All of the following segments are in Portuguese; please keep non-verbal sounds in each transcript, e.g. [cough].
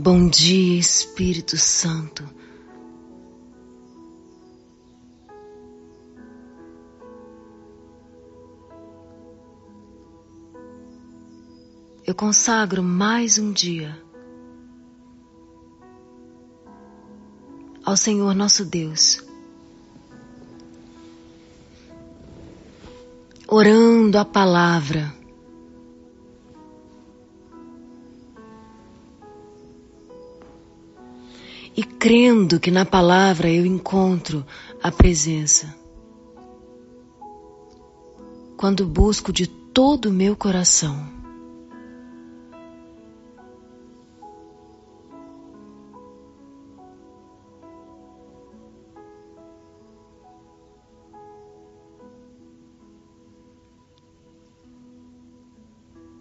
Bom dia, Espírito Santo. Eu consagro mais um dia ao Senhor nosso Deus, orando a palavra e crendo que na palavra eu encontro a presença. Quando busco de todo o meu coração.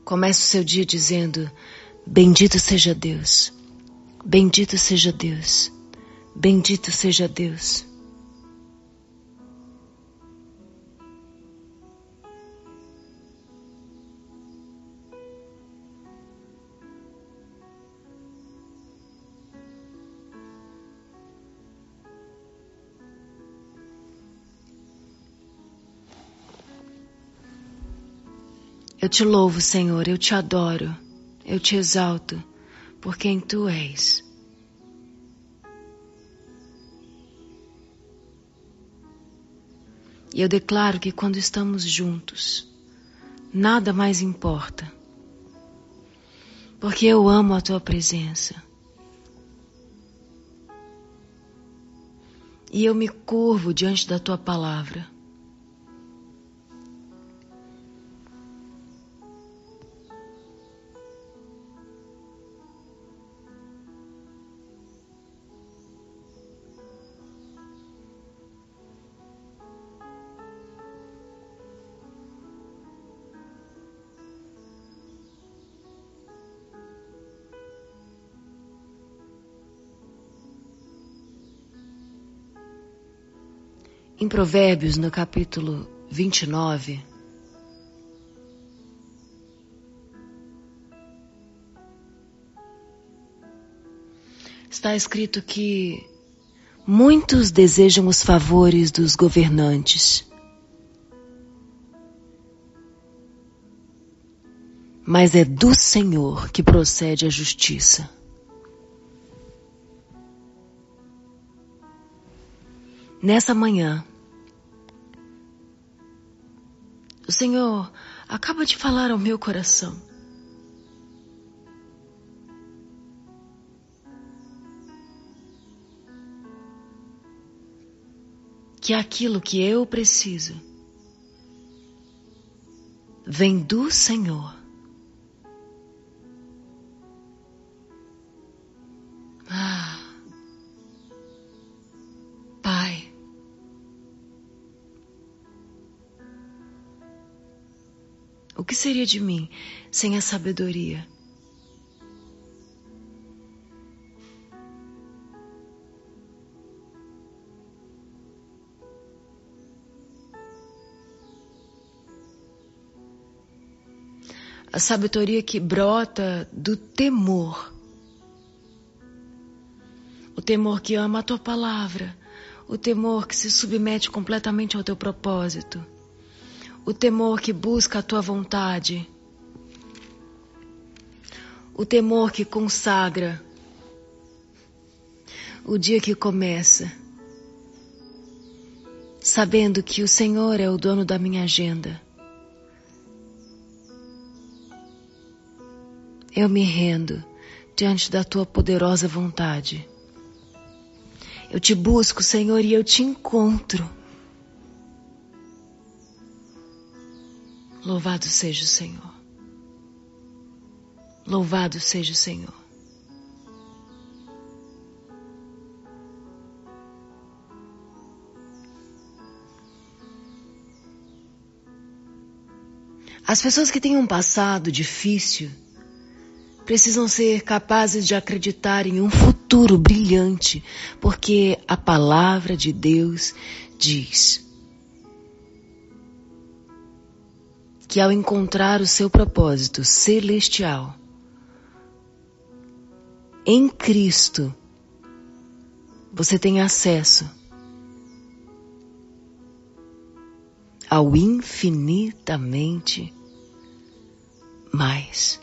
Comece o seu dia dizendo: Bendito seja Deus. Bendito seja Deus. Bendito seja Deus. Eu te louvo, Senhor, eu te adoro, eu te exalto por quem tu és. E eu declaro que quando estamos juntos, nada mais importa, porque eu amo a tua presença. E eu me curvo diante da tua palavra. Em Provérbios, no capítulo 29, está escrito que muitos desejam os favores dos governantes, mas é do Senhor que procede a justiça. Nessa manhã, o Senhor acaba de falar ao meu coração. Que aquilo que eu preciso vem do Senhor. Seria de mim sem a sabedoria? A sabedoria que brota do temor. O temor que ama a tua palavra. O temor que se submete completamente ao teu propósito o temor que busca a tua vontade, o temor que consagra o dia que começa, sabendo que o Senhor é o dono da minha agenda. Eu me rendo diante da tua poderosa vontade. Eu te busco, Senhor, e eu te encontro. Louvado seja o Senhor. Louvado seja o Senhor. As pessoas que têm um passado difícil precisam ser capazes de acreditar em um futuro brilhante, porque a palavra de Deus diz: que ao encontrar o seu propósito celestial, em Cristo, você tem acesso ao infinitamente mais.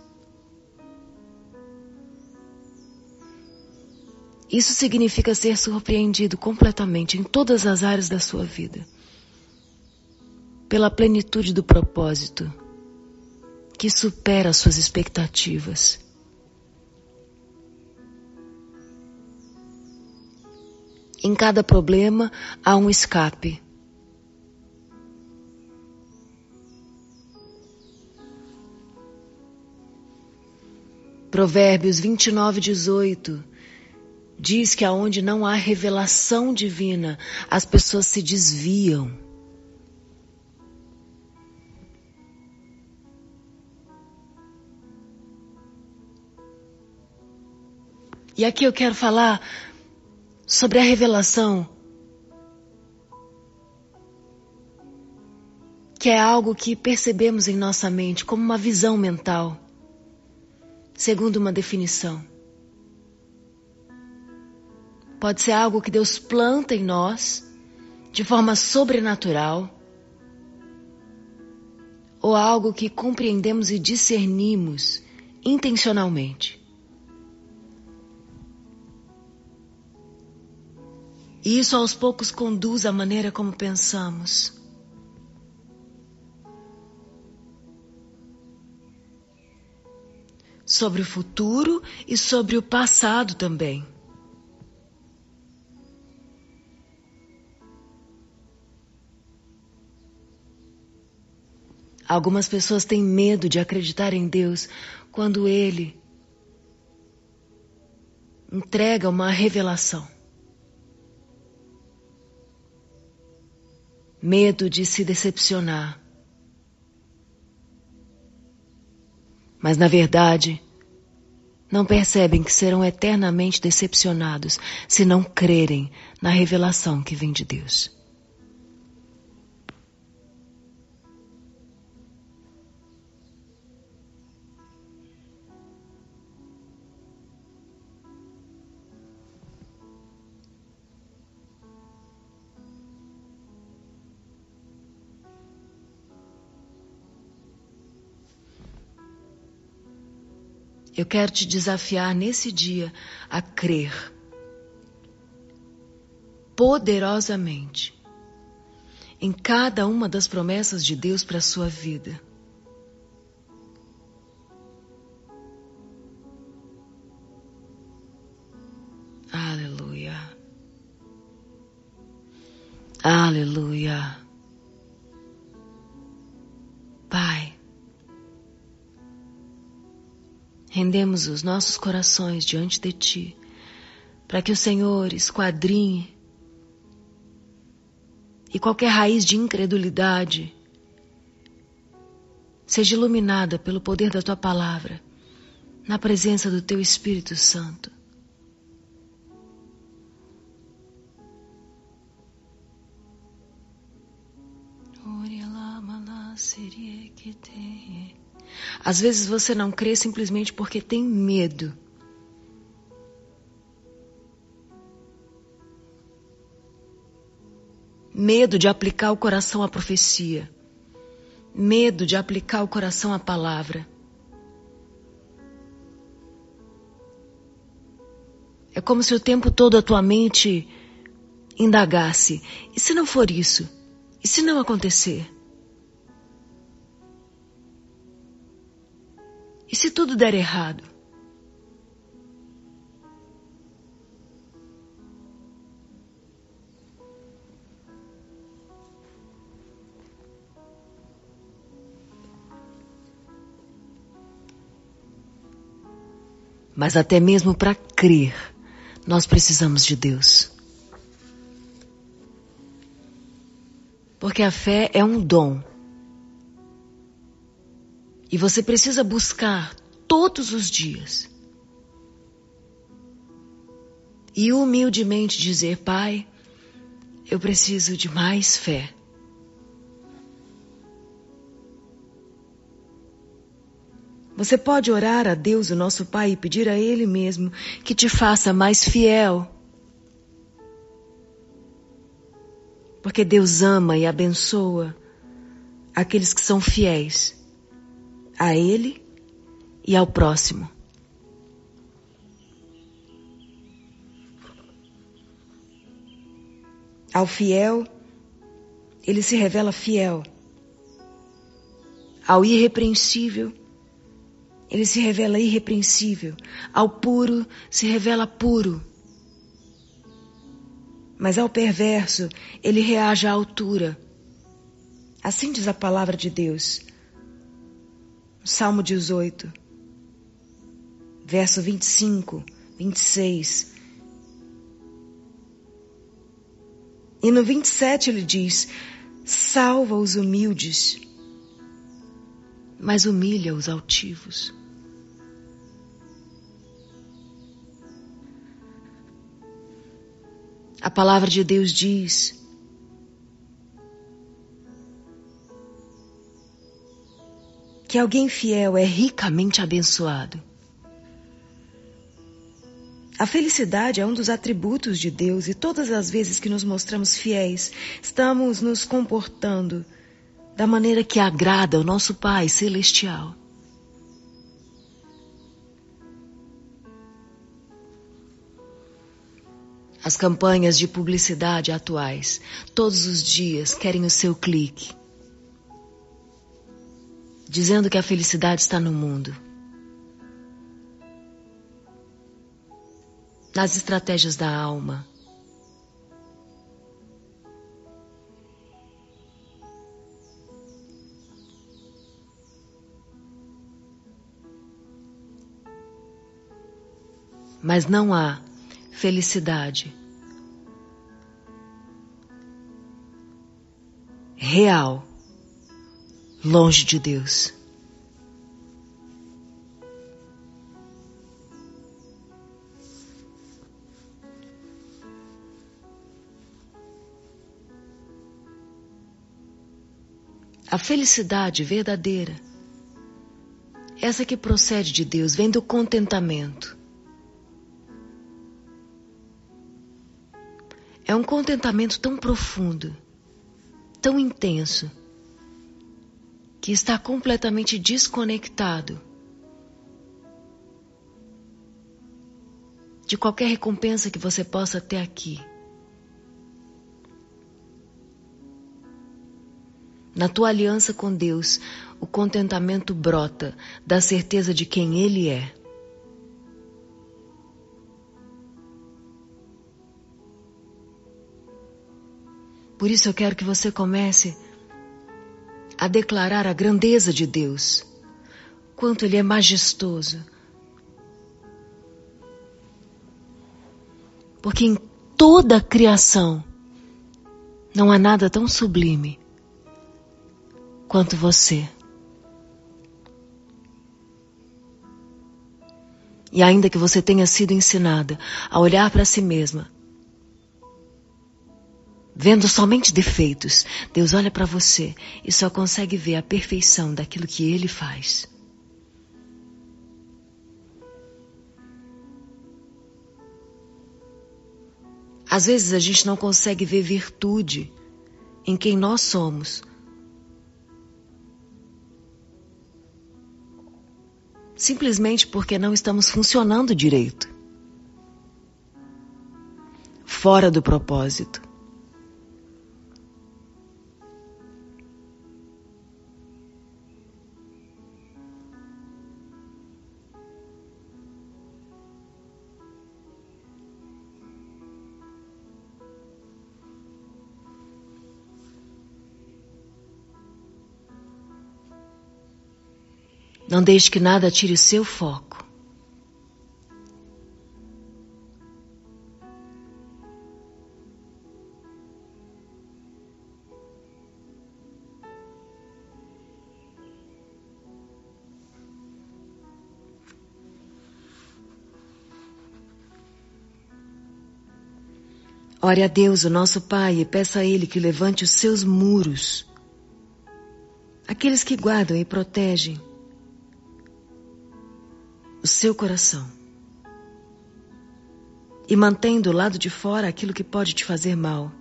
Isso significa ser surpreendido completamente em todas as áreas da sua vida, pela plenitude do propósito que supera as suas expectativas. Em cada problema há um escape. Provérbios 29, 18 diz que aonde não há revelação divina, as pessoas se desviam. E aqui eu quero falar sobre a revelação, que é algo que percebemos em nossa mente como uma visão mental, segundo uma definição. Pode ser algo que Deus planta em nós de forma sobrenatural, ou algo que compreendemos e discernimos intencionalmente. E isso aos poucos conduz à maneira como pensamos. Sobre o futuro e sobre o passado também. Algumas pessoas têm medo de acreditar em Deus quando Ele entrega uma revelação. Medo de se decepcionar. Mas na verdade, não percebem que serão eternamente decepcionados se não crerem na revelação que vem de Deus. Eu quero te desafiar nesse dia a crer poderosamente em cada uma das promessas de Deus para a sua vida. Aleluia. Aleluia. Rendemos os nossos corações diante de Ti, para que o Senhor esquadrinhe e qualquer raiz de incredulidade seja iluminada pelo poder da Tua palavra, na presença do Teu Espírito Santo. Às vezes você não crê simplesmente porque tem medo. Medo de aplicar o coração à profecia. Medo de aplicar o coração à palavra. É como se o tempo todo a tua mente indagasse: e se não for isso? E se não acontecer? E se tudo der errado? Mas até mesmo para crer, nós precisamos de Deus. Porque a fé é um dom e você precisa buscar todos os dias. E humildemente dizer: Pai, eu preciso de mais fé. Você pode orar a Deus, o nosso Pai, e pedir a Ele mesmo que te faça mais fiel. Porque Deus ama e abençoa aqueles que são fiéis a Ele e ao próximo. Ao fiel, ele se revela fiel. Ao irrepreensível, ele se revela irrepreensível. Ao puro, se revela puro. Mas ao perverso, ele reage à altura. Assim diz a palavra de Deus. Salmo 18, verso 25, 26. E no 27 ele diz: Salva os humildes, mas humilha os altivos. A palavra de Deus diz que alguém fiel é ricamente abençoado. A felicidade é um dos atributos de Deus e todas as vezes que nos mostramos fiéis, estamos nos comportando da maneira que agrada ao nosso Pai Celestial. As campanhas de publicidade atuais, todos os dias querem o seu clique, dizendo que a felicidade está no mundo. nas estratégias da alma. Mas não há felicidade real longe de Deus. A felicidade verdadeira, essa que procede de Deus, vem do contentamento. É um contentamento tão profundo, tão intenso, que está completamente desconectado de qualquer recompensa que você possa ter aqui. Na tua aliança com Deus, o contentamento brota da certeza de quem Ele é. Por isso eu quero que você comece a declarar a grandeza de Deus, quanto Ele é majestoso. Porque em toda a criação não há nada tão sublime quanto você. E ainda que você tenha sido ensinada a olhar para si mesma, vendo somente defeitos, Deus olha para você e só consegue ver a perfeição daquilo que Ele faz. Às vezes a gente não consegue ver virtude em quem nós somos simplesmente porque não estamos funcionando direito. Fora do propósito. Não deixe que nada tire seu foco. Ore a Deus, o nosso Pai, e peça a Ele que levante os seus muros, aqueles que guardam e protegem o seu coração e mantém do lado de fora aquilo que pode te fazer mal.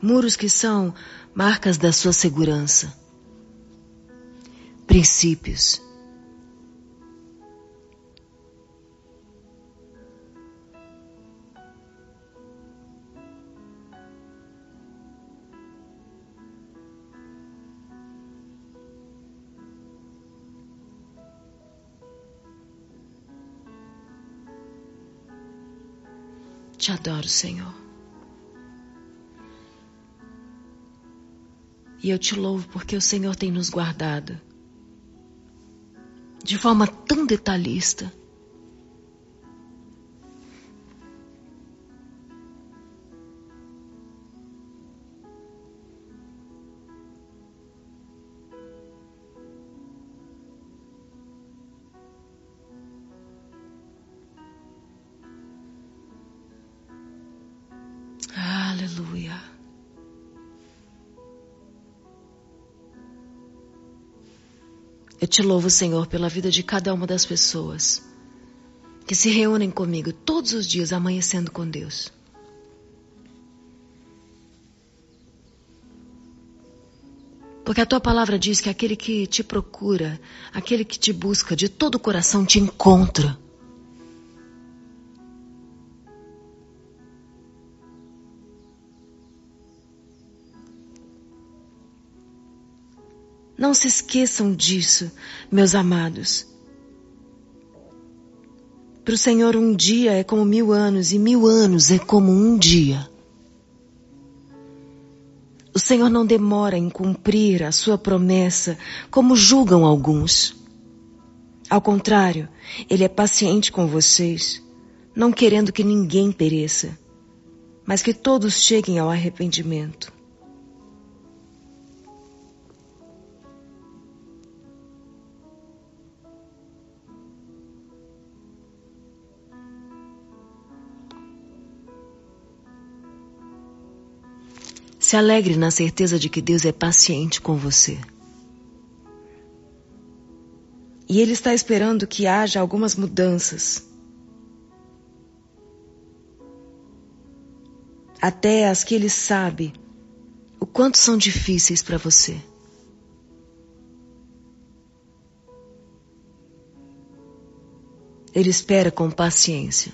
Muros que são marcas da sua segurança. Princípios Te adoro, Senhor. E eu te louvo porque o Senhor tem nos guardado de forma tão detalhista. Eu te louvo, Senhor, pela vida de cada uma das pessoas que se reúnem comigo todos os dias amanhecendo com Deus. Porque a tua palavra diz que aquele que te procura, aquele que te busca de todo o coração te encontra. Não se esqueçam disso, meus amados. Para o Senhor, um dia é como mil anos, e mil anos é como um dia. O Senhor não demora em cumprir a sua promessa, como julgam alguns. Ao contrário, Ele é paciente com vocês, não querendo que ninguém pereça, mas que todos cheguem ao arrependimento. Se alegre na certeza de que Deus é paciente com você. E Ele está esperando que haja algumas mudanças. Até as que Ele sabe o quanto são difíceis para você. Ele espera com paciência.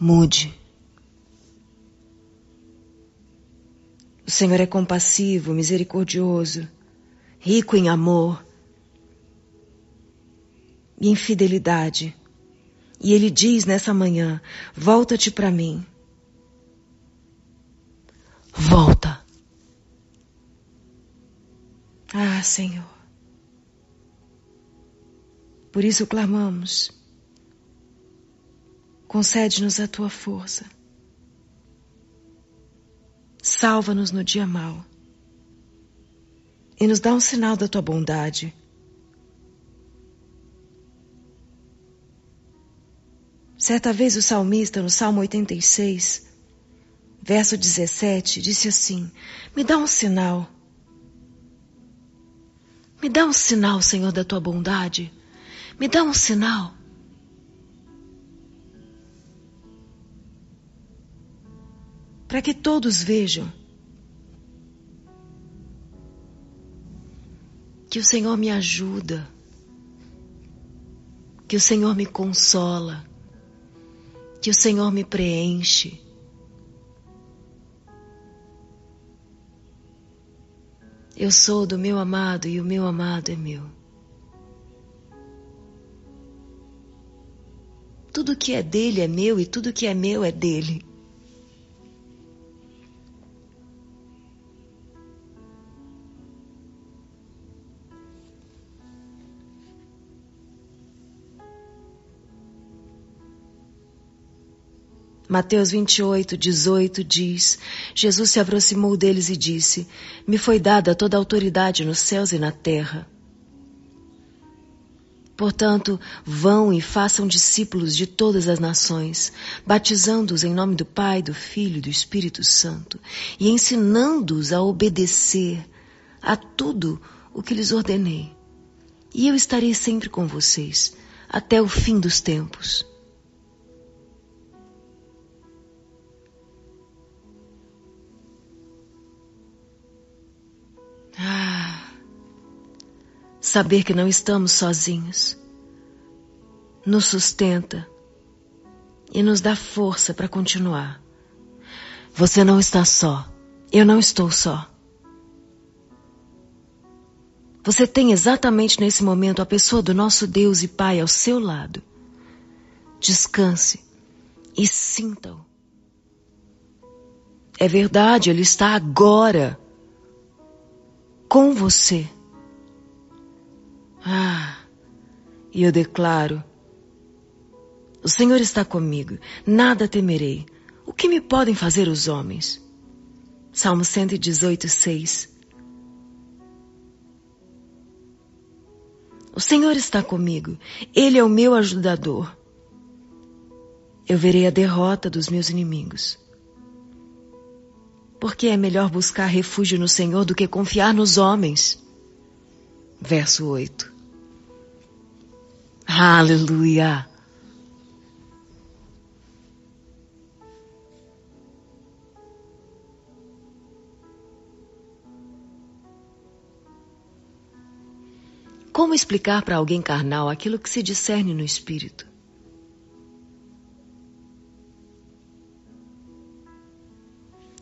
Mude. O Senhor é compassivo, misericordioso, rico em amor e em fidelidade. E Ele diz nessa manhã: volta-te para mim. Volta. Ah, Senhor. Por isso clamamos. Concede-nos a tua força. Salva-nos no dia mau. E nos dá um sinal da tua bondade. Certa vez o salmista, no Salmo 86, verso 17, disse assim: Me dá um sinal. Me dá um sinal, Senhor, da tua bondade. Me dá um sinal. Para que todos vejam que o Senhor me ajuda, que o Senhor me consola, que o Senhor me preenche. Eu sou do meu amado e o meu amado é meu. Tudo que é dele é meu e tudo que é meu é dele. Mateus 28, 18 diz: Jesus se aproximou deles e disse: Me foi dada toda a autoridade nos céus e na terra. Portanto, vão e façam discípulos de todas as nações, batizando-os em nome do Pai, do Filho e do Espírito Santo, e ensinando-os a obedecer a tudo o que lhes ordenei. E eu estarei sempre com vocês, até o fim dos tempos. Saber que não estamos sozinhos nos sustenta e nos dá força para continuar. Você não está só. Eu não estou só. Você tem exatamente nesse momento a pessoa do nosso Deus e Pai ao seu lado. Descanse e sinta-o. É verdade, Ele está agora com você. Ah, e eu declaro: o Senhor está comigo, nada temerei. O que me podem fazer os homens? Salmo 118, 6. O Senhor está comigo, Ele é o meu ajudador. Eu verei a derrota dos meus inimigos. Porque é melhor buscar refúgio no Senhor do que confiar nos homens. Verso 8. Aleluia! Como explicar para alguém carnal aquilo que se discerne no espírito?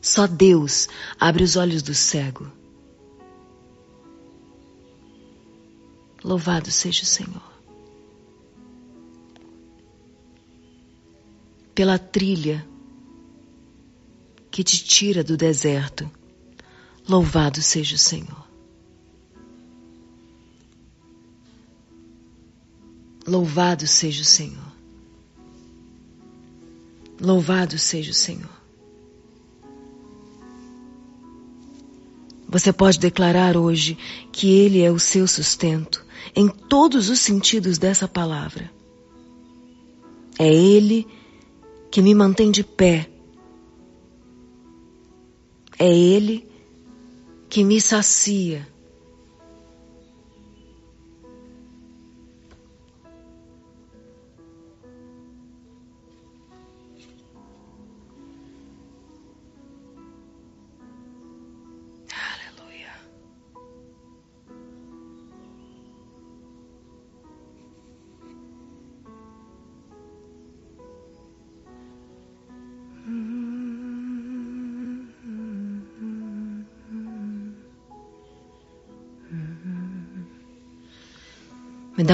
Só Deus abre os olhos do cego. Louvado seja o Senhor. Pela trilha que te tira do deserto. Louvado seja o Senhor. Louvado seja o Senhor. Louvado seja o Senhor. Você pode declarar hoje que Ele é o seu sustento em todos os sentidos dessa palavra. É Ele que me mantém de pé. É Ele que me sacia.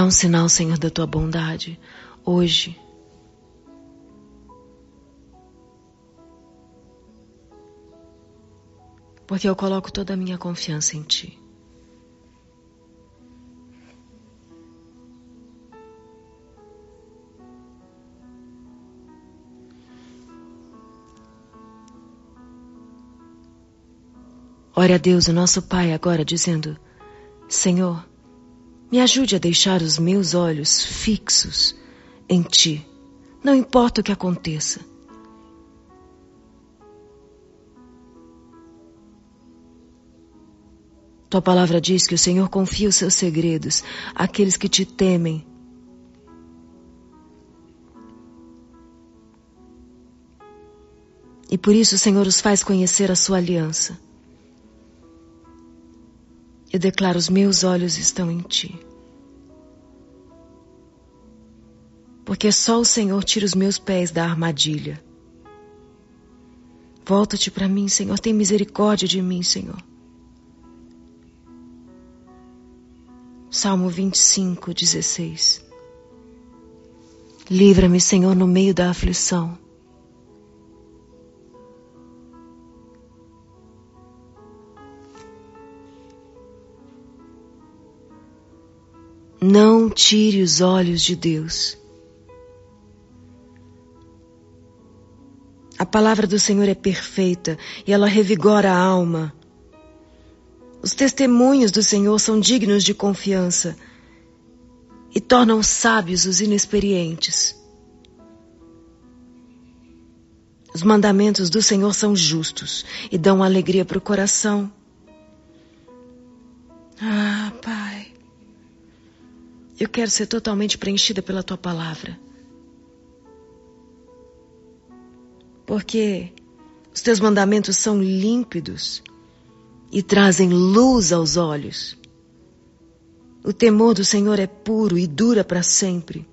Um sinal, Senhor, da tua bondade, hoje. Porque eu coloco toda a minha confiança em Ti. Ore a Deus, o nosso Pai, agora, dizendo: Senhor, me ajude a deixar os meus olhos fixos em Ti, não importa o que aconteça. Tua palavra diz que o Senhor confia os seus segredos àqueles que te temem. E por isso o Senhor os faz conhecer a sua aliança. Eu declaro: os meus olhos estão em ti. Porque só o Senhor tira os meus pés da armadilha. Volta-te para mim, Senhor. Tem misericórdia de mim, Senhor. Salmo 25, 16. Livra-me, Senhor, no meio da aflição. Não tire os olhos de Deus. A palavra do Senhor é perfeita e ela revigora a alma. Os testemunhos do Senhor são dignos de confiança e tornam sábios os inexperientes. Os mandamentos do Senhor são justos e dão alegria para o coração. Ah, Eu quero ser totalmente preenchida pela tua palavra. Porque os teus mandamentos são límpidos e trazem luz aos olhos. O temor do Senhor é puro e dura para sempre.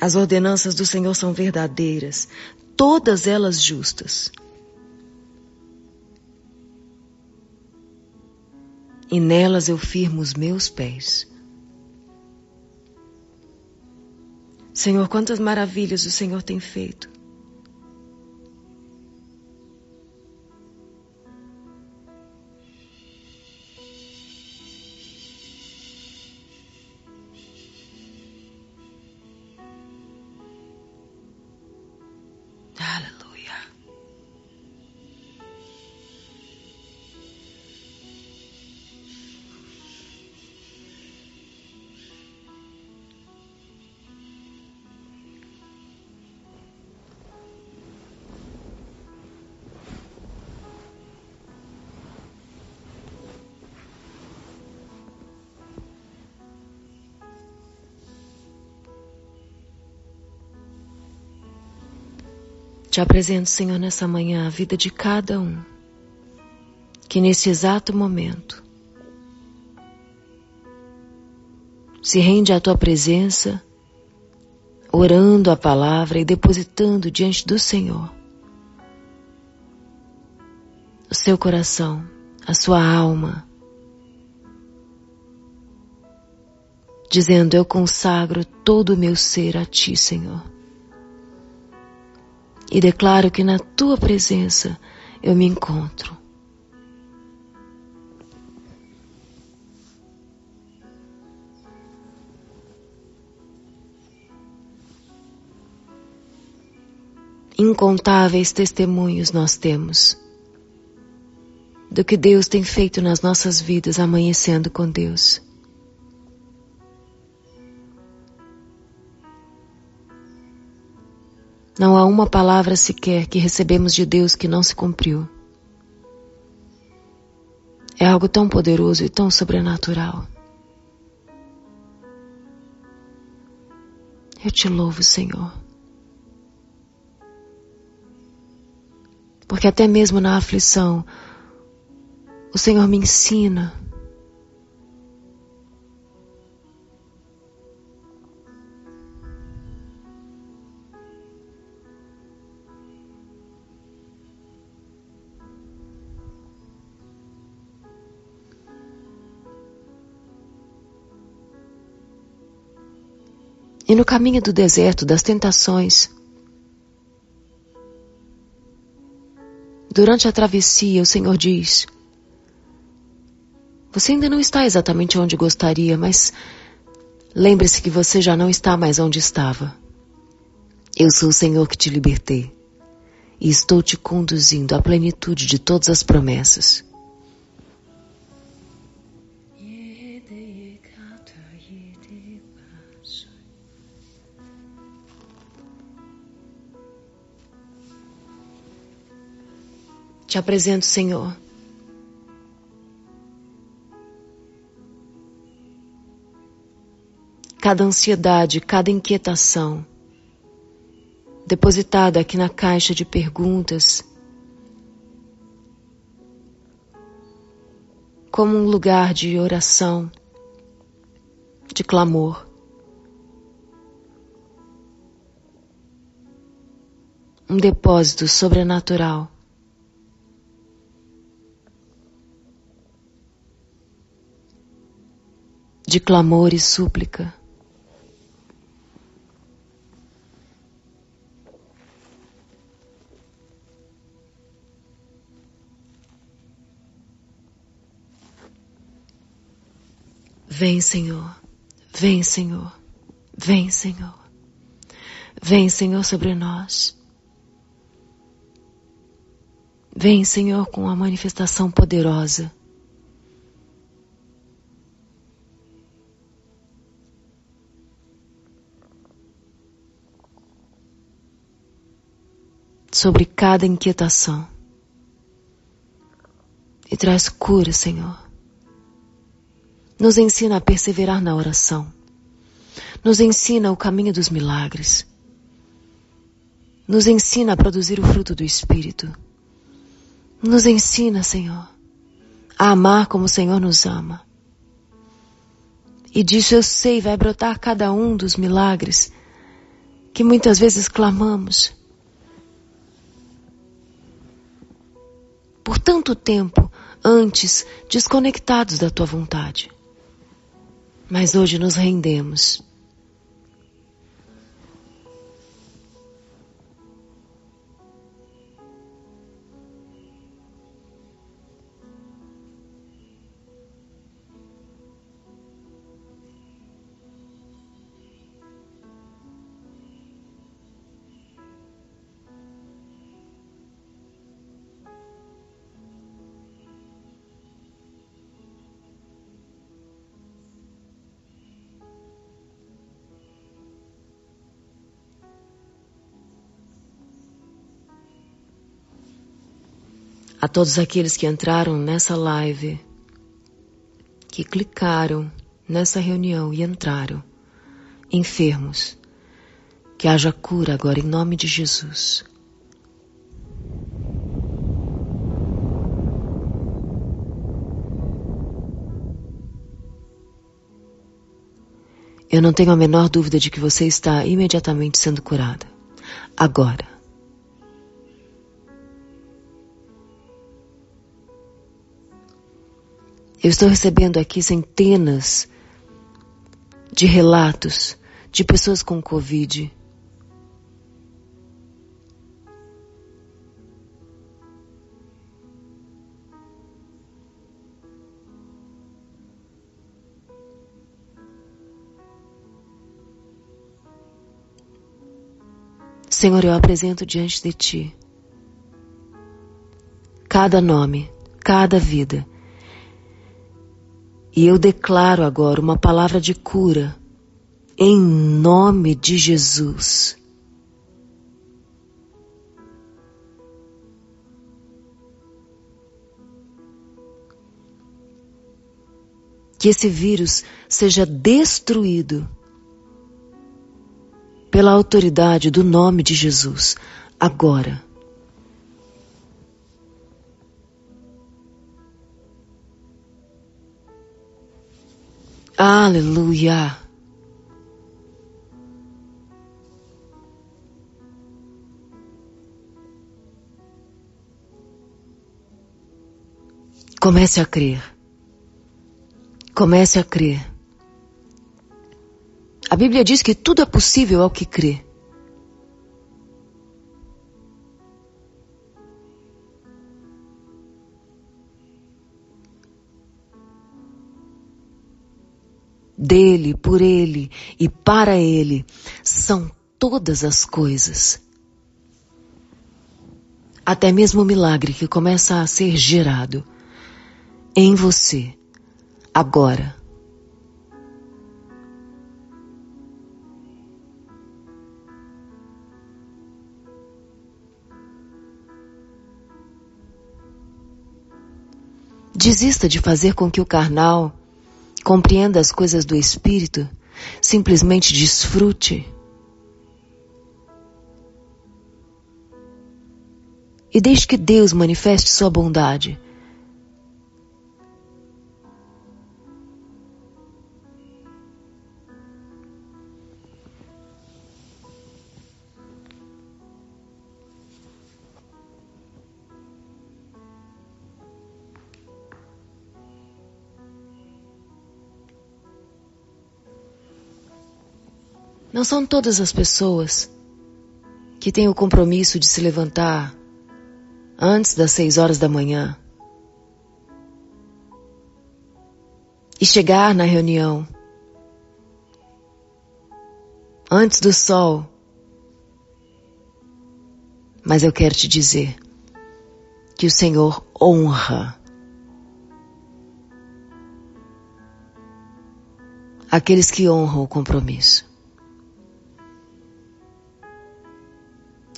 As ordenanças do Senhor são verdadeiras, todas elas justas. E nelas eu firmo os meus pés. Senhor, quantas maravilhas o Senhor tem feito. Te apresento, Senhor, nessa manhã a vida de cada um que nesse exato momento se rende à tua presença, orando a palavra e depositando diante do Senhor o seu coração, a sua alma, dizendo: Eu consagro todo o meu ser a ti, Senhor e declaro que na tua presença eu me encontro. Incontáveis testemunhos nós temos do que Deus tem feito nas nossas vidas amanhecendo com Deus. Não há uma palavra sequer que recebemos de Deus que não se cumpriu. É algo tão poderoso e tão sobrenatural. Eu te louvo, Senhor. Porque até mesmo na aflição, o Senhor me ensina e no caminho do deserto das tentações. Durante a travessia, o Senhor diz: Você ainda não está exatamente onde gostaria, mas lembre-se que você já não está mais onde estava. Eu sou o Senhor que te libertei e estou te conduzindo à plenitude de todas as promessas. Te apresento, Senhor. Cada ansiedade, cada inquietação depositada aqui na caixa de perguntas, como um lugar de oração, de clamor. Um depósito sobrenatural de clamor e súplica. Vem, Senhor, vem, Senhor, vem, Senhor, vem, Senhor, sobre nós. Vem, Senhor, com a manifestação poderosa sobre cada inquietação. E traz cura, Senhor. Nos ensina a perseverar na oração. Nos ensina o caminho dos milagres. Nos ensina a produzir o fruto do Espírito. Nos ensina, Senhor, a amar como o Senhor nos ama. E disso eu sei vai brotar cada um dos milagres que muitas vezes clamamos. Por tanto tempo antes desconectados da tua vontade. Mas hoje nos rendemos a todos aqueles que entraram nessa live, que clicaram nessa reunião e entraram, enfermos, que haja cura agora em nome de Jesus. Eu não tenho a menor dúvida de que você está imediatamente sendo curada. Agora. Eu estou recebendo aqui centenas de relatos de pessoas com Covid. Senhor, eu apresento diante de Ti cada nome, cada vida e eu declaro agora uma palavra de cura, em nome de Jesus. Que esse vírus seja destruído pela autoridade do nome de Jesus, agora. Aleluia. Comece a crer. Comece a crer. A Bíblia diz que tudo é possível ao que crê. Dele, por ele e para ele são todas as coisas. Até mesmo o milagre que começa a ser gerado em você, agora. Desista de fazer com que o carnal Compreenda as coisas do Espírito, simplesmente desfrute. E deixe que Deus manifeste sua bondade Não são todas as pessoas que têm o compromisso de se levantar antes das seis horas da manhã e chegar na reunião antes do sol. Mas eu quero te dizer que o Senhor honra aqueles que honram o compromisso.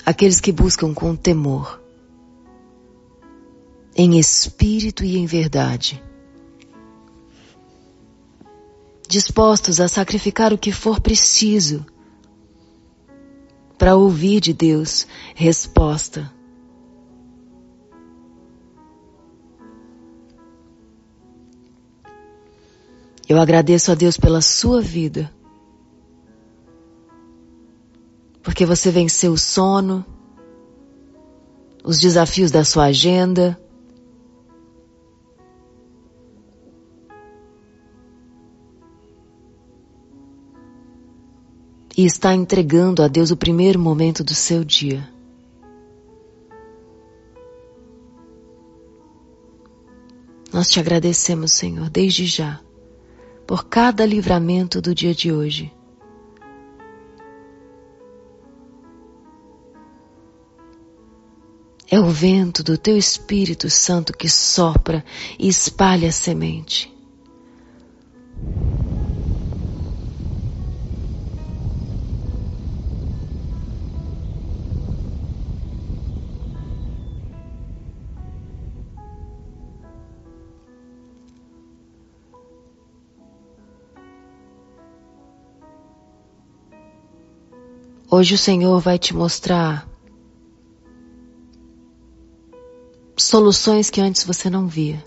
Aqueles que buscam com temor, em espírito e em verdade. dispostos a sacrificar o que for preciso para ouvir de Deus resposta. Eu agradeço a Deus pela sua vida, porque você venceu o sono, os desafios da sua agenda, e está entregando a Deus o primeiro momento do seu dia. Nós te agradecemos, Senhor, desde já, por cada livramento do dia de hoje. É o vento do teu Espírito Santo que sopra e espalha a semente. Hoje o Senhor vai te mostrar soluções que antes você não via.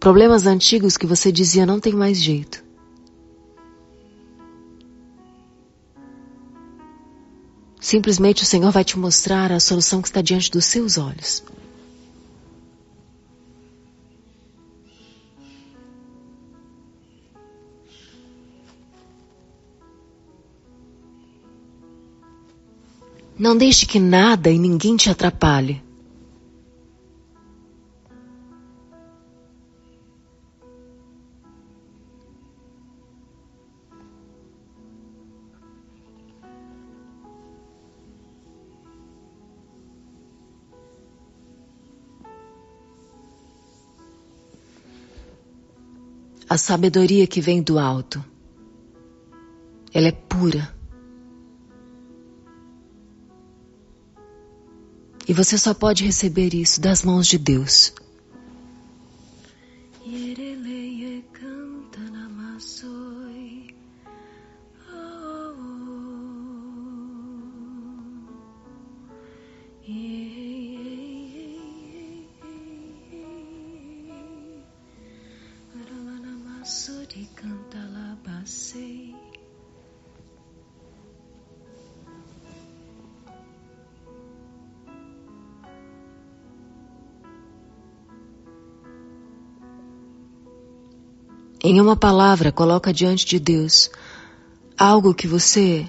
Problemas antigos que você dizia não tem mais jeito. Simplesmente o Senhor vai te mostrar a solução que está diante dos seus olhos. Não deixe que nada e ninguém te atrapalhe. A sabedoria que vem do alto, ela é pura E você só pode receber isso das mãos de Deus. Em uma palavra, coloca diante de Deus algo que você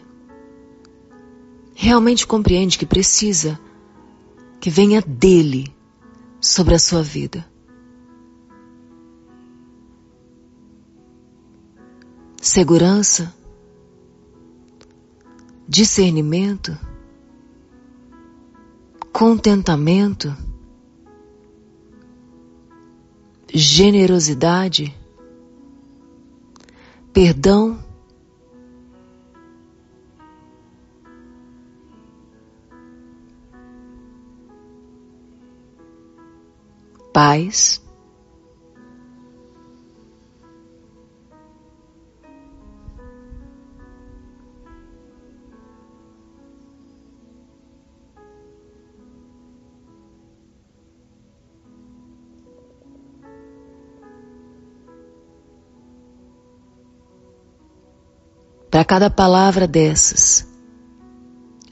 realmente compreende que precisa que venha dele sobre a sua vida. Segurança, discernimento, contentamento, generosidade, perdão, paz, Para cada palavra dessas,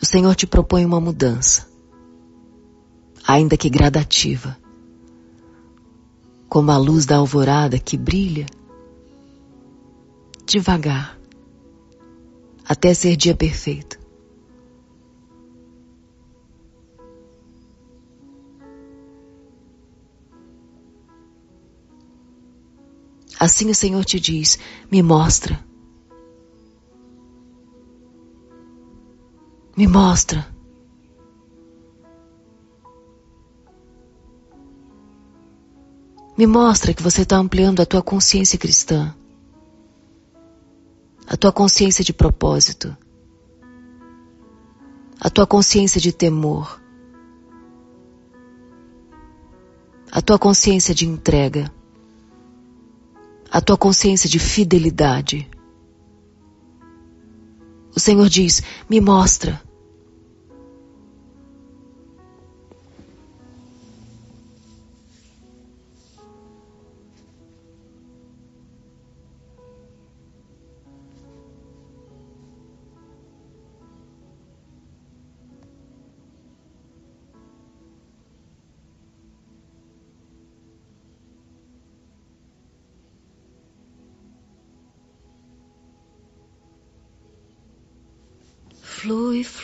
o Senhor te propõe uma mudança, ainda que gradativa, como a luz da alvorada que brilha devagar até ser dia perfeito. Assim o Senhor te diz: me mostra Me mostra. Me mostra que você está ampliando a tua consciência cristã, a tua consciência de propósito, a tua consciência de temor, a tua consciência de entrega, a tua consciência de fidelidade. O Senhor diz: Me mostra.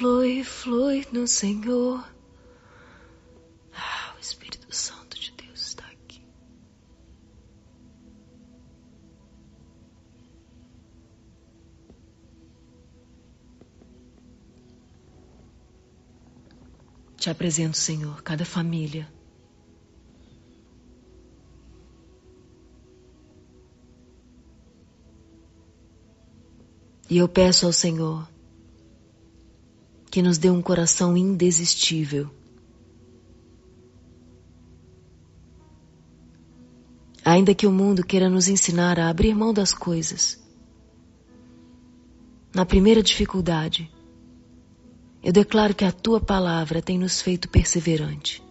Flui, flui, no Senhor. Ah, o Espírito Santo de Deus está aqui. Te apresento, Senhor, cada família. E eu peço ao Senhor que nos dê um coração indesistível. Ainda que o mundo queira nos ensinar a abrir mão das coisas, na primeira dificuldade, eu declaro que a tua palavra tem nos feito perseverante.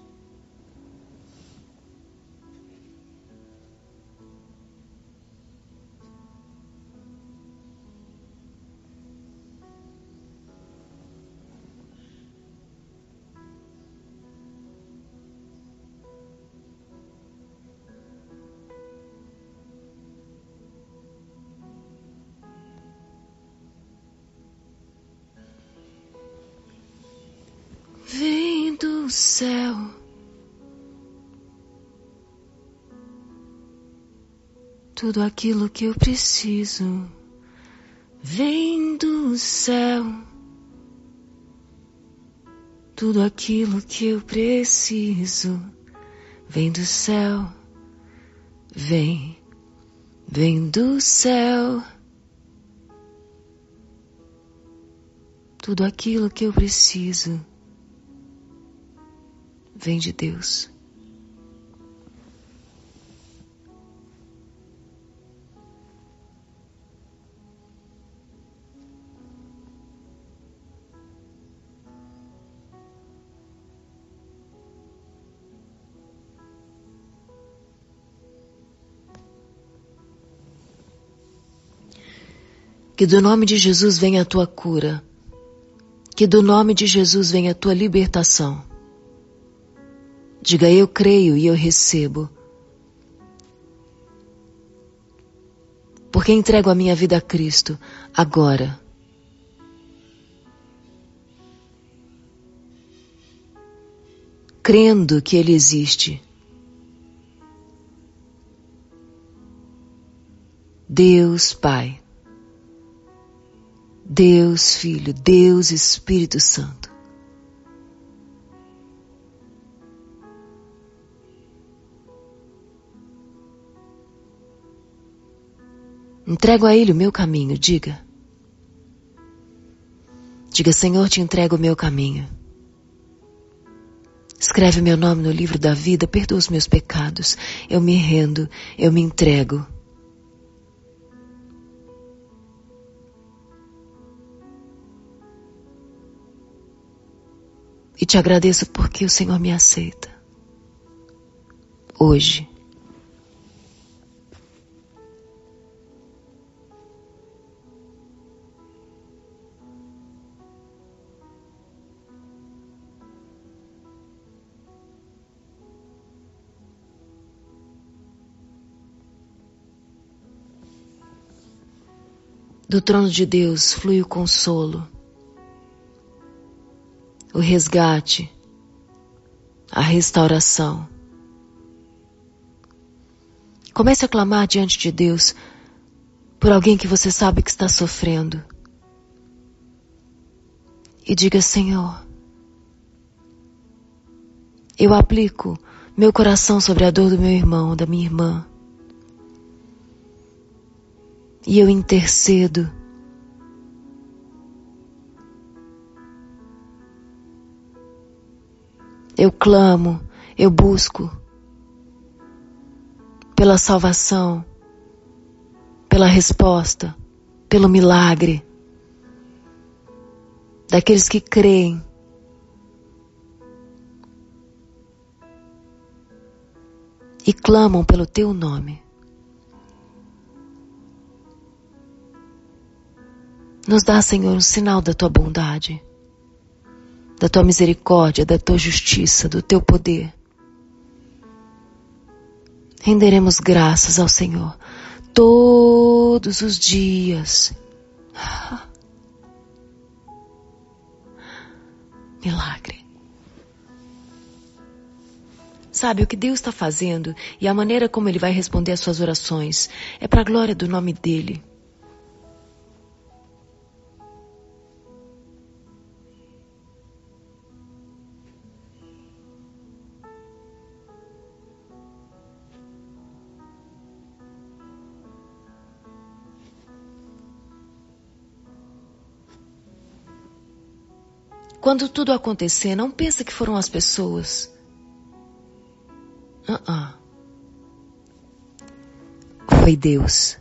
Do céu. Tudo aquilo que eu preciso vem do céu. Tudo aquilo que eu preciso vem do céu. Vem, vem do céu. Tudo aquilo que eu preciso vem de Deus. Que do nome de Jesus venha a tua cura. Que do nome de Jesus venha a tua libertação. Diga eu creio e eu recebo. Porque entrego a minha vida a Cristo agora. Crendo que Ele existe. Deus Pai, Deus Filho, Deus Espírito Santo. Entrego a Ele o meu caminho, diga. Diga, Senhor, te entrego o meu caminho. Escreve meu nome no livro da vida, perdoa os meus pecados. Eu me rendo, eu me entrego. E te agradeço porque o Senhor me aceita. Hoje. Do trono de Deus flui o consolo, o resgate, a restauração. Comece a clamar diante de Deus por alguém que você sabe que está sofrendo. E diga, Senhor, eu aplico meu coração sobre a dor do meu irmão, da minha irmã. E eu intercedo. Eu clamo, eu busco pela salvação, pela resposta, pelo milagre daqueles que creem. E clamam pelo teu nome. Nos dá, Senhor, um sinal da tua bondade, da tua misericórdia, da tua justiça, do teu poder. Renderemos graças ao Senhor todos os dias. [laughs] Milagre. Sabe o que Deus está fazendo e a maneira como Ele vai responder às suas orações é para a glória do nome dEle. Quando tudo acontecer, não pensa que foram as pessoas. Uh -uh. Foi Deus.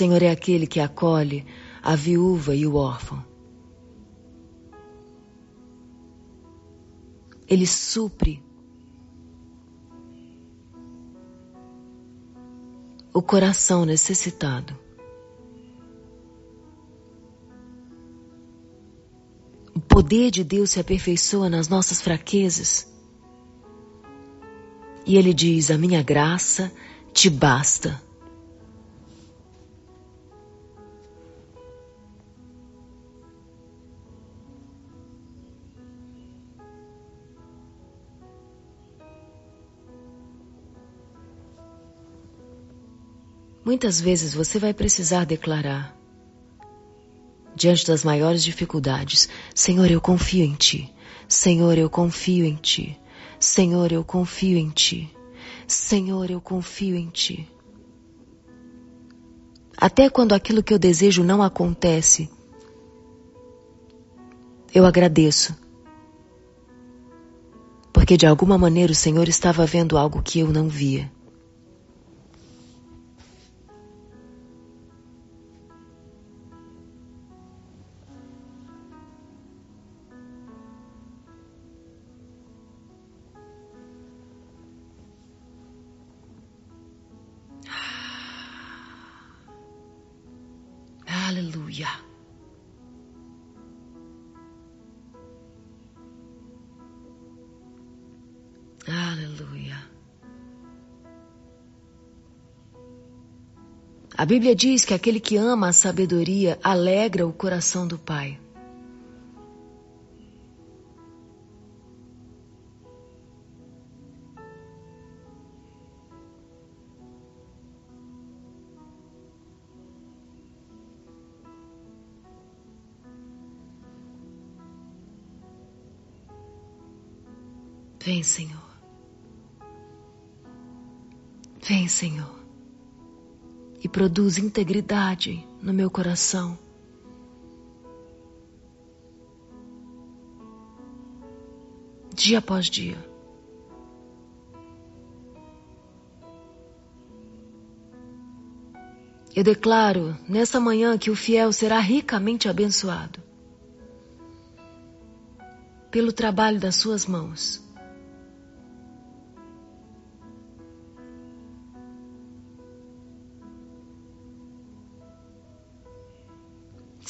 Senhor é aquele que acolhe a viúva e o órfão. Ele supre o coração necessitado. O poder de Deus se aperfeiçoa nas nossas fraquezas. E ele diz: A minha graça te basta. Muitas vezes você vai precisar declarar, diante das maiores dificuldades: Senhor, eu confio em Ti. Senhor, eu confio em Ti. Senhor, eu confio em Ti. Senhor, eu confio em Ti. Até quando aquilo que eu desejo não acontece, eu agradeço. Porque de alguma maneira o Senhor estava vendo algo que eu não via. A Bíblia diz que aquele que ama a sabedoria alegra o coração do Pai. Vem, Senhor. Vem, Senhor. E produz integridade no meu coração. Dia após dia. Eu declaro nessa manhã que o fiel será ricamente abençoado pelo trabalho das suas mãos.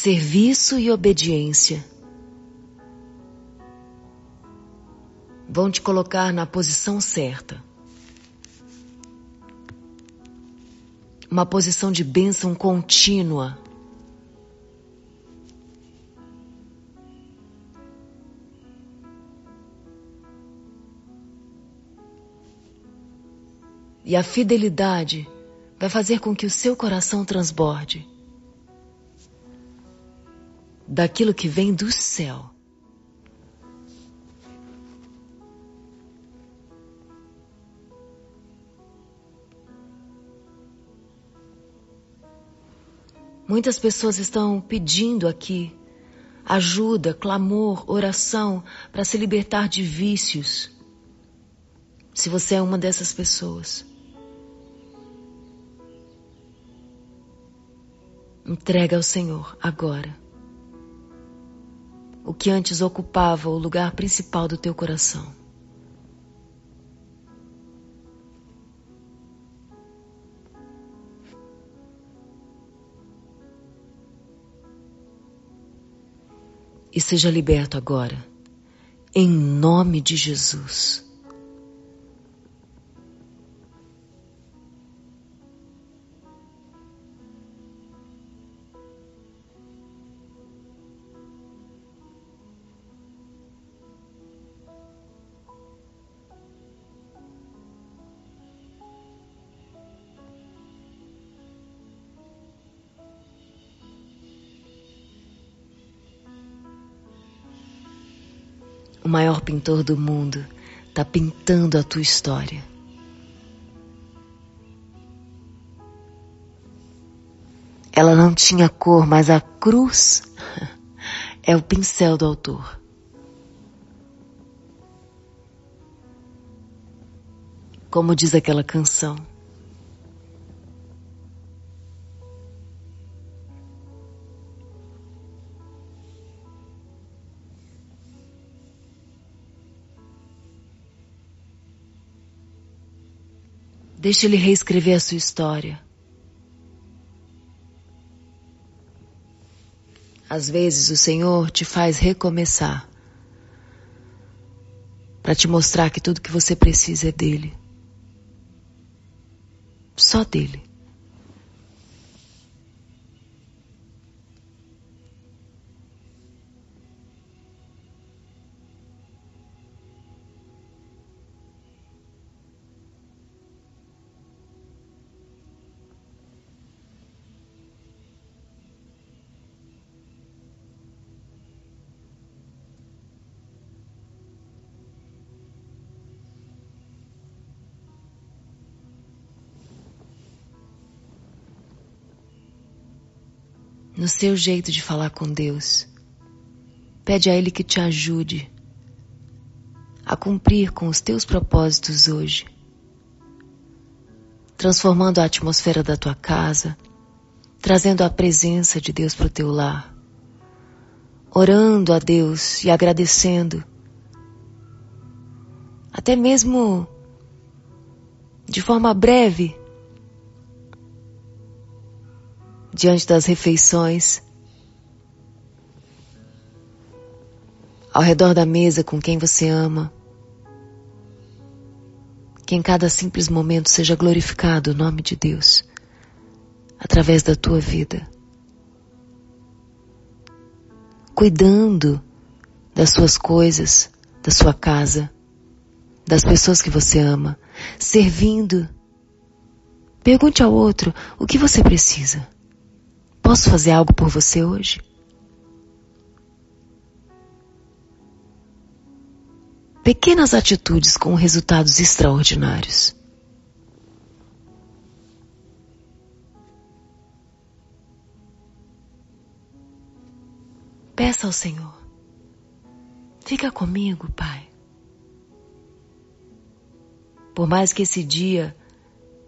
Serviço e obediência vão te colocar na posição certa. Uma posição de bênção contínua. E a fidelidade vai fazer com que o seu coração transborde daquilo que vem do céu. Muitas pessoas estão pedindo aqui ajuda, clamor, oração para se libertar de vícios. Se você é uma dessas pessoas, entrega ao Senhor agora o que antes ocupava o lugar principal do teu coração. E seja liberto agora, em nome de Jesus. Maior pintor do mundo, está pintando a tua história. Ela não tinha cor, mas a cruz [laughs] é o pincel do autor. Como diz aquela canção. Deixe ele reescrever a sua história. Às vezes o Senhor te faz recomeçar para te mostrar que tudo que você precisa é dele. Só dele. Seu jeito de falar com Deus. Pede a Ele que te ajude a cumprir com os teus propósitos hoje, transformando a atmosfera da tua casa, trazendo a presença de Deus para o teu lar, orando a Deus e agradecendo, até mesmo de forma breve, diante das refeições, ao redor da mesa com quem você ama. Que em cada simples momento seja glorificado o nome de Deus através da tua vida. Cuidando das suas coisas, da sua casa, das pessoas que você ama, servindo. Pergunte ao outro o que você precisa. Posso fazer algo por você hoje? Pequenas atitudes com resultados extraordinários. Peça ao Senhor. Fica comigo, Pai. Por mais que esse dia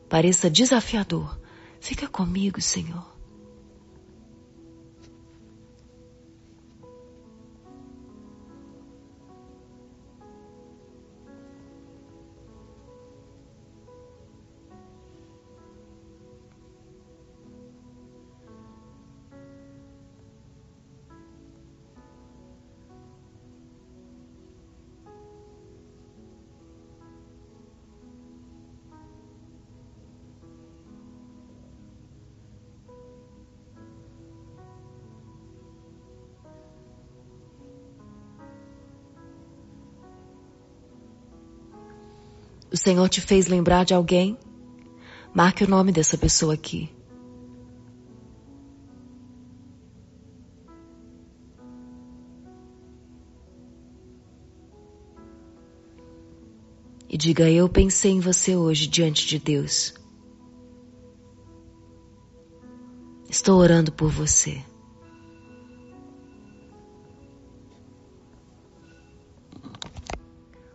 pareça desafiador, fica comigo, Senhor. Senhor te fez lembrar de alguém, marque o nome dessa pessoa aqui. E diga: Eu pensei em você hoje diante de Deus. Estou orando por você.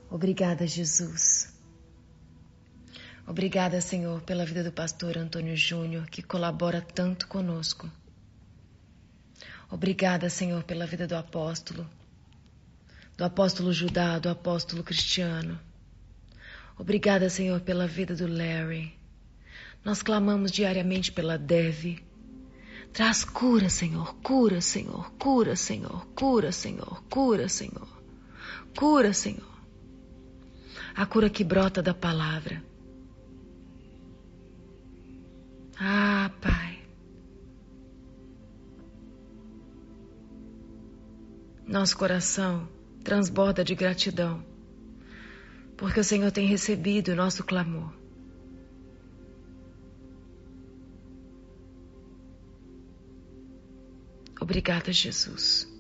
Obrigada, Jesus. Obrigada, Senhor, pela vida do pastor Antônio Júnior, que colabora tanto conosco. Obrigada, Senhor, pela vida do apóstolo, do apóstolo Judá, do apóstolo Cristiano. Obrigada, Senhor, pela vida do Larry. Nós clamamos diariamente pela Dev. Traz cura, Senhor, cura, Senhor, cura, Senhor, cura, Senhor, cura, Senhor, cura, Senhor a cura que brota da palavra. Nosso coração transborda de gratidão, porque o Senhor tem recebido o nosso clamor. Obrigada, Jesus.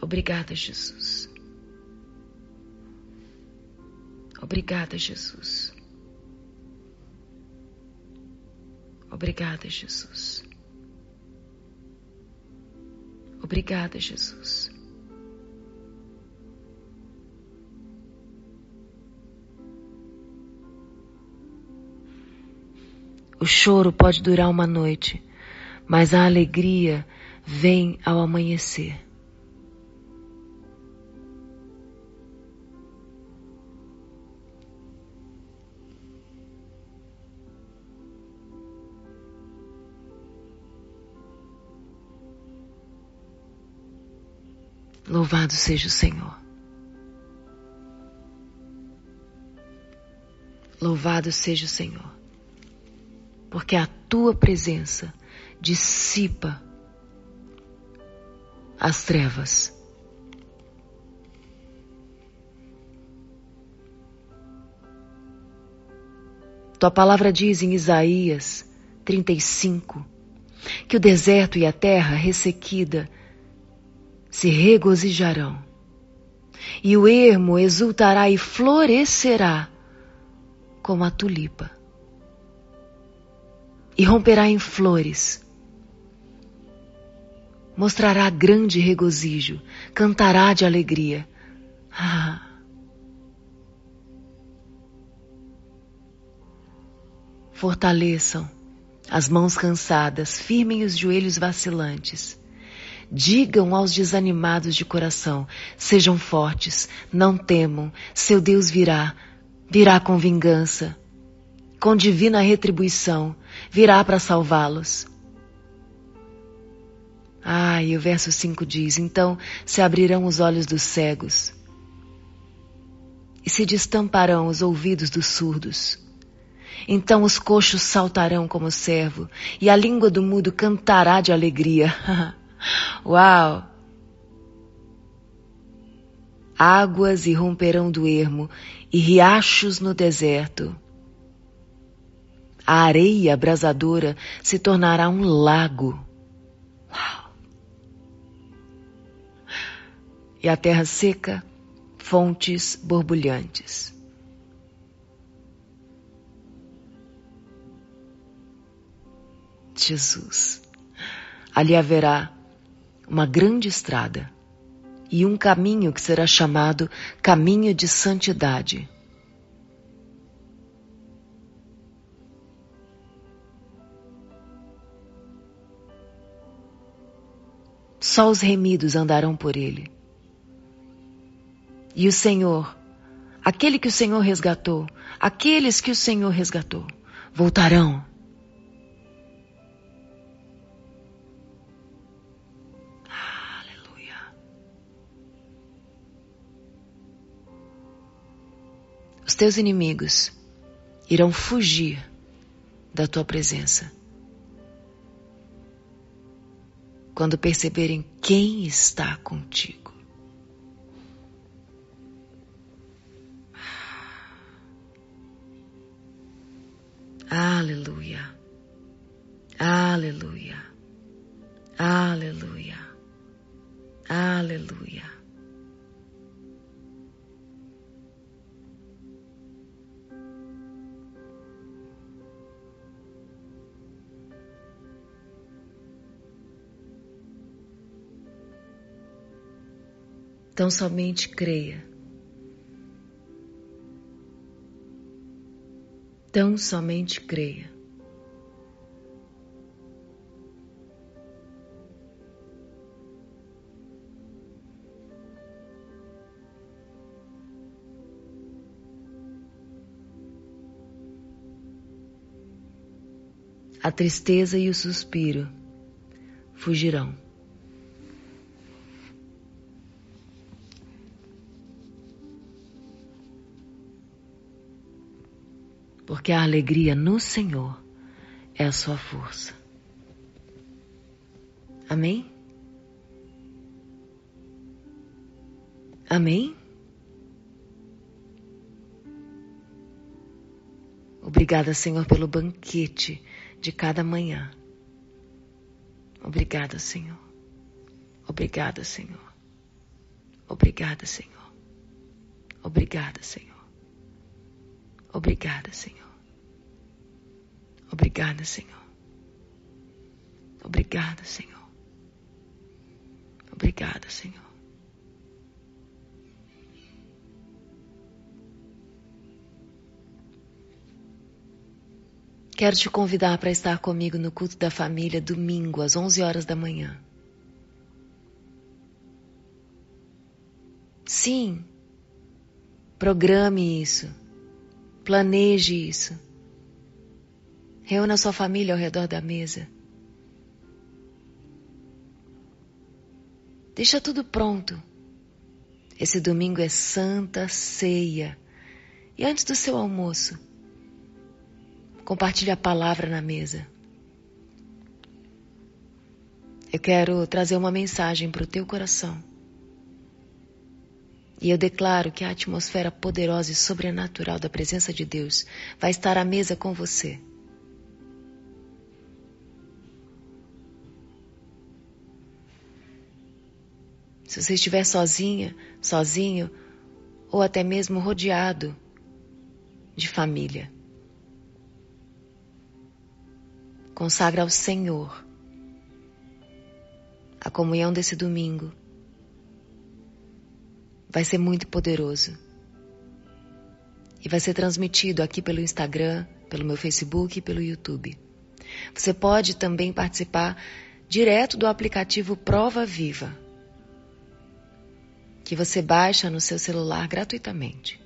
Obrigada, Jesus. Obrigada, Jesus. Obrigada, Jesus. Obrigada, Jesus. O choro pode durar uma noite, mas a alegria vem ao amanhecer. Louvado seja o Senhor. Louvado seja o Senhor, porque a tua presença dissipa as trevas. Tua palavra diz em Isaías 35 que o deserto e a terra ressequida se regozijarão, e o ermo exultará e florescerá como a tulipa, e romperá em flores. Mostrará grande regozijo, cantará de alegria. Ah. [laughs] Fortaleçam as mãos cansadas, firmem os joelhos vacilantes Digam aos desanimados de coração: sejam fortes, não temam, seu Deus virá, virá com vingança, com divina retribuição, virá para salvá-los. Ah, e o verso 5 diz: Então se abrirão os olhos dos cegos e se destamparão os ouvidos dos surdos. Então os coxos saltarão como servo, e a língua do mudo cantará de alegria. [laughs] Uau! Águas irromperão do ermo e riachos no deserto. A areia abrasadora se tornará um lago. Uau! E a terra seca, fontes borbulhantes. Jesus. Ali haverá uma grande estrada e um caminho que será chamado Caminho de Santidade. Só os remidos andarão por ele. E o Senhor, aquele que o Senhor resgatou, aqueles que o Senhor resgatou, voltarão teus inimigos irão fugir da tua presença. Quando perceberem quem está contigo. Aleluia. Aleluia. Aleluia. Aleluia. Então somente creia. Tão somente creia. A tristeza e o suspiro fugirão. Porque a alegria no Senhor é a sua força. Amém? Amém? Obrigada, Senhor, pelo banquete de cada manhã. Obrigada, Senhor. Obrigada, Senhor. Obrigada, Senhor. Obrigada, Senhor. Obrigada, Senhor. Obrigada, Senhor. Obrigada, Senhor. Obrigada, Senhor. Quero te convidar para estar comigo no culto da família domingo às 11 horas da manhã. Sim, programe isso, planeje isso. Reúna sua família ao redor da mesa. Deixa tudo pronto. Esse domingo é Santa Ceia. E antes do seu almoço, Compartilhe a palavra na mesa. Eu quero trazer uma mensagem para o teu coração. E eu declaro que a atmosfera poderosa e sobrenatural da presença de Deus vai estar à mesa com você. Se você estiver sozinha, sozinho, ou até mesmo rodeado de família, Consagra ao Senhor a comunhão desse domingo. Vai ser muito poderoso. E vai ser transmitido aqui pelo Instagram, pelo meu Facebook e pelo YouTube. Você pode também participar direto do aplicativo Prova Viva, que você baixa no seu celular gratuitamente.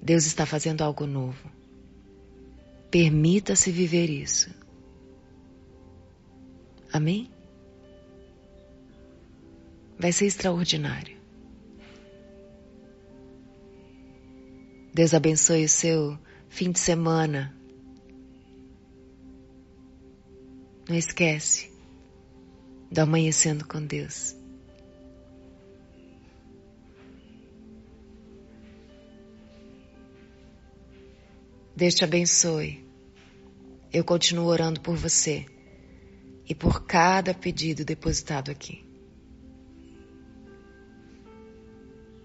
Deus está fazendo algo novo. Permita-se viver isso. Amém? Vai ser extraordinário. Deus abençoe o seu fim de semana. Não esquece do amanhecendo com Deus. Deus te abençoe. Eu continuo orando por você e por cada pedido depositado aqui.